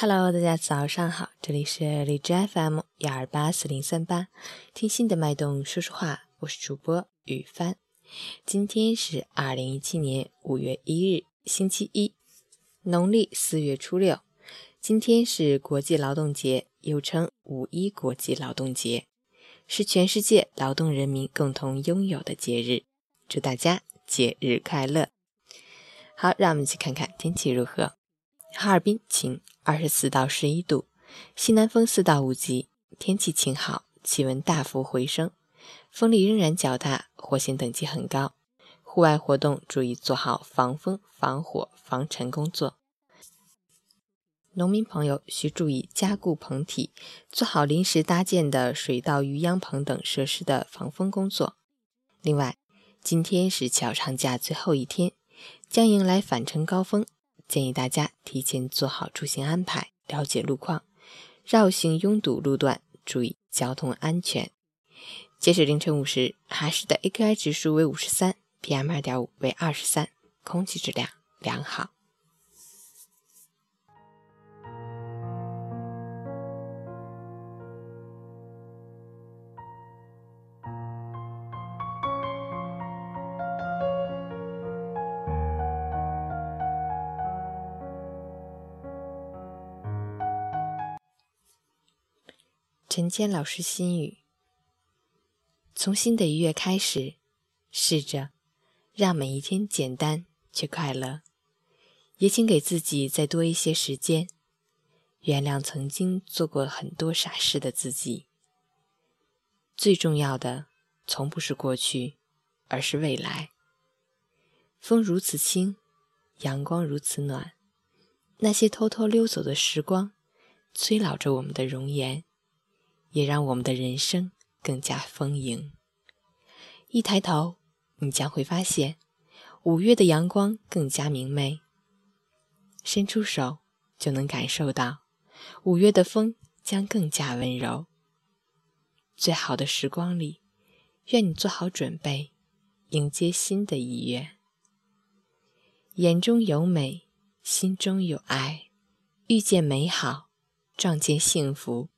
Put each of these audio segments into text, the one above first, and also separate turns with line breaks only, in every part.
Hello，大家早上好，这里是荔枝 FM 幺二八四零三八，听心的脉动说说话，我是主播雨帆。今天是二零一七年五月一日，星期一，农历四月初六。今天是国际劳动节，又称五一国际劳动节，是全世界劳动人民共同拥有的节日。祝大家节日快乐！好，让我们去看看天气如何。哈尔滨晴。二十四到十一度，西南风四到五级，天气晴好，气温大幅回升，风力仍然较大，火险等级很高。户外活动注意做好防风、防火、防尘工作。农民朋友需注意加固棚体，做好临时搭建的水稻鱼秧棚等设施的防风工作。另外，今天是小长假最后一天，将迎来返程高峰。建议大家提前做好出行安排，了解路况，绕行拥堵路段，注意交通安全。截止凌晨五时，哈市的 AQI 指数为五十三，PM 二点五为二十三，空气质量良好。陈坚老师心语：从新的一月开始，试着让每一天简单却快乐，也请给自己再多一些时间，原谅曾经做过很多傻事的自己。最重要的，从不是过去，而是未来。风如此轻，阳光如此暖，那些偷偷溜走的时光，催老着我们的容颜。也让我们的人生更加丰盈。一抬头，你将会发现五月的阳光更加明媚；伸出手，就能感受到五月的风将更加温柔。最好的时光里，愿你做好准备，迎接新的一月。眼中有美，心中有爱，遇见美好，撞见幸福。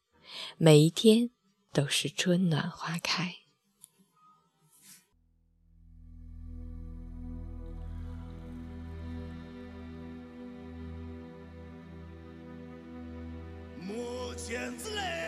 每一天都是春暖花开。莫见子嘞。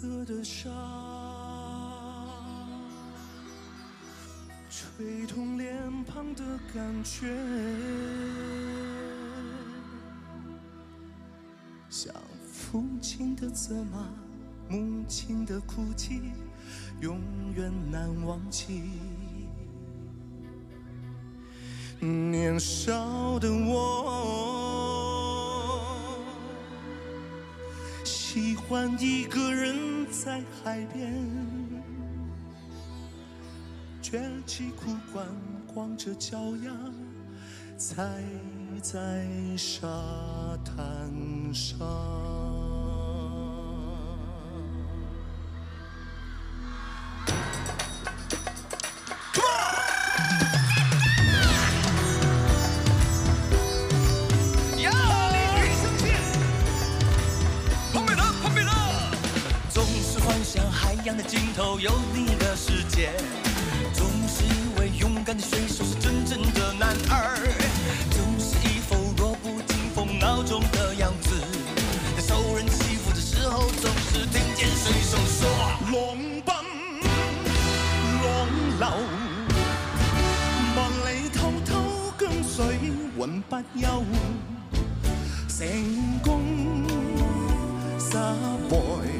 色的沙，吹痛脸庞的感觉，像父亲的责骂，母亲的哭泣，永远难忘记。年少的我，喜欢一个人。在海边，卷起裤管，光着脚丫，踩在沙滩上。头有你的世界，总是以为勇敢的水手是真正的男儿，总是一副弱不禁风孬种的样子，在受人欺负的时候，总是听见水手说：浪奔浪流，万里滔滔江水永不休，成功失败。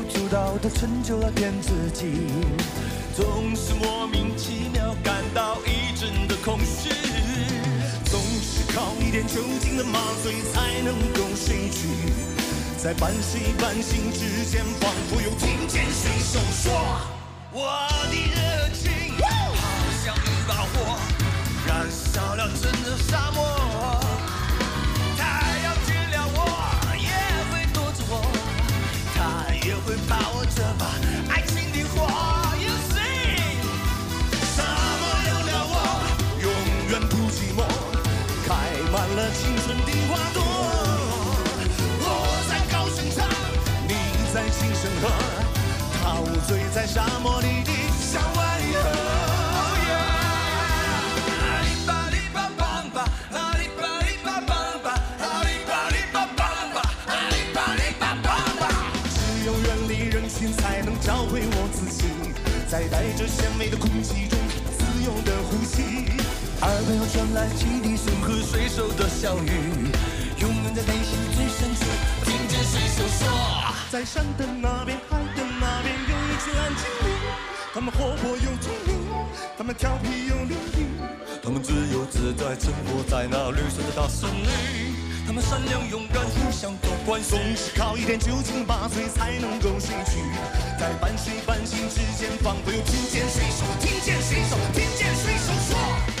的成就了骗自己，总是莫名其妙感到一阵的空虚，总是靠一点酒精的麻醉才能够睡去，在半睡半醒之间，仿佛又听见谁手说：“我醉在沙漠里的小外河。阿里巴里巴邦巴，阿里巴里巴邦巴，阿里巴里巴邦巴，阿里巴里巴邦巴。只有远离人群，才能找回我自己，在带着鲜味的空。耳边又传来汽笛声和水手的笑语，永远在内心最深处听见水手说，在山的那边，海的那边。有一群蓝精灵，他们活泼又聪明，他们调皮又伶俐，他们自由自在生活在那绿色的大森林。他们善良勇敢，互相都关心，总是靠一点酒精麻醉才能够睡去，在半睡半醒之间，仿佛又听见水手，听见水手，听见水手说。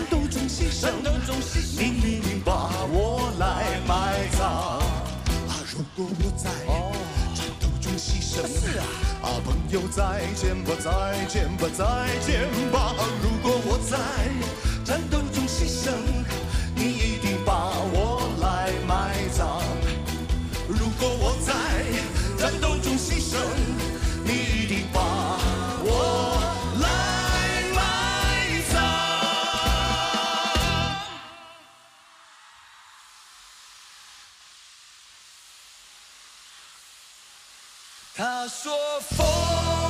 友再见吧，再见吧，再见吧。如果我在，战斗中牺牲，你一定把我来埋葬。如果我在。战斗中牺牲，你一定把我来埋葬。他说：“风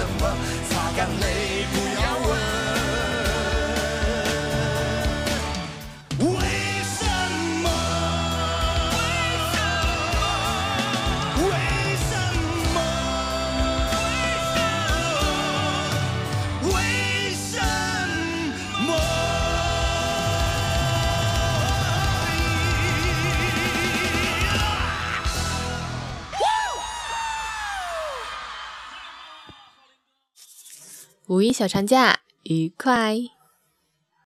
什么？
五一小长假愉快。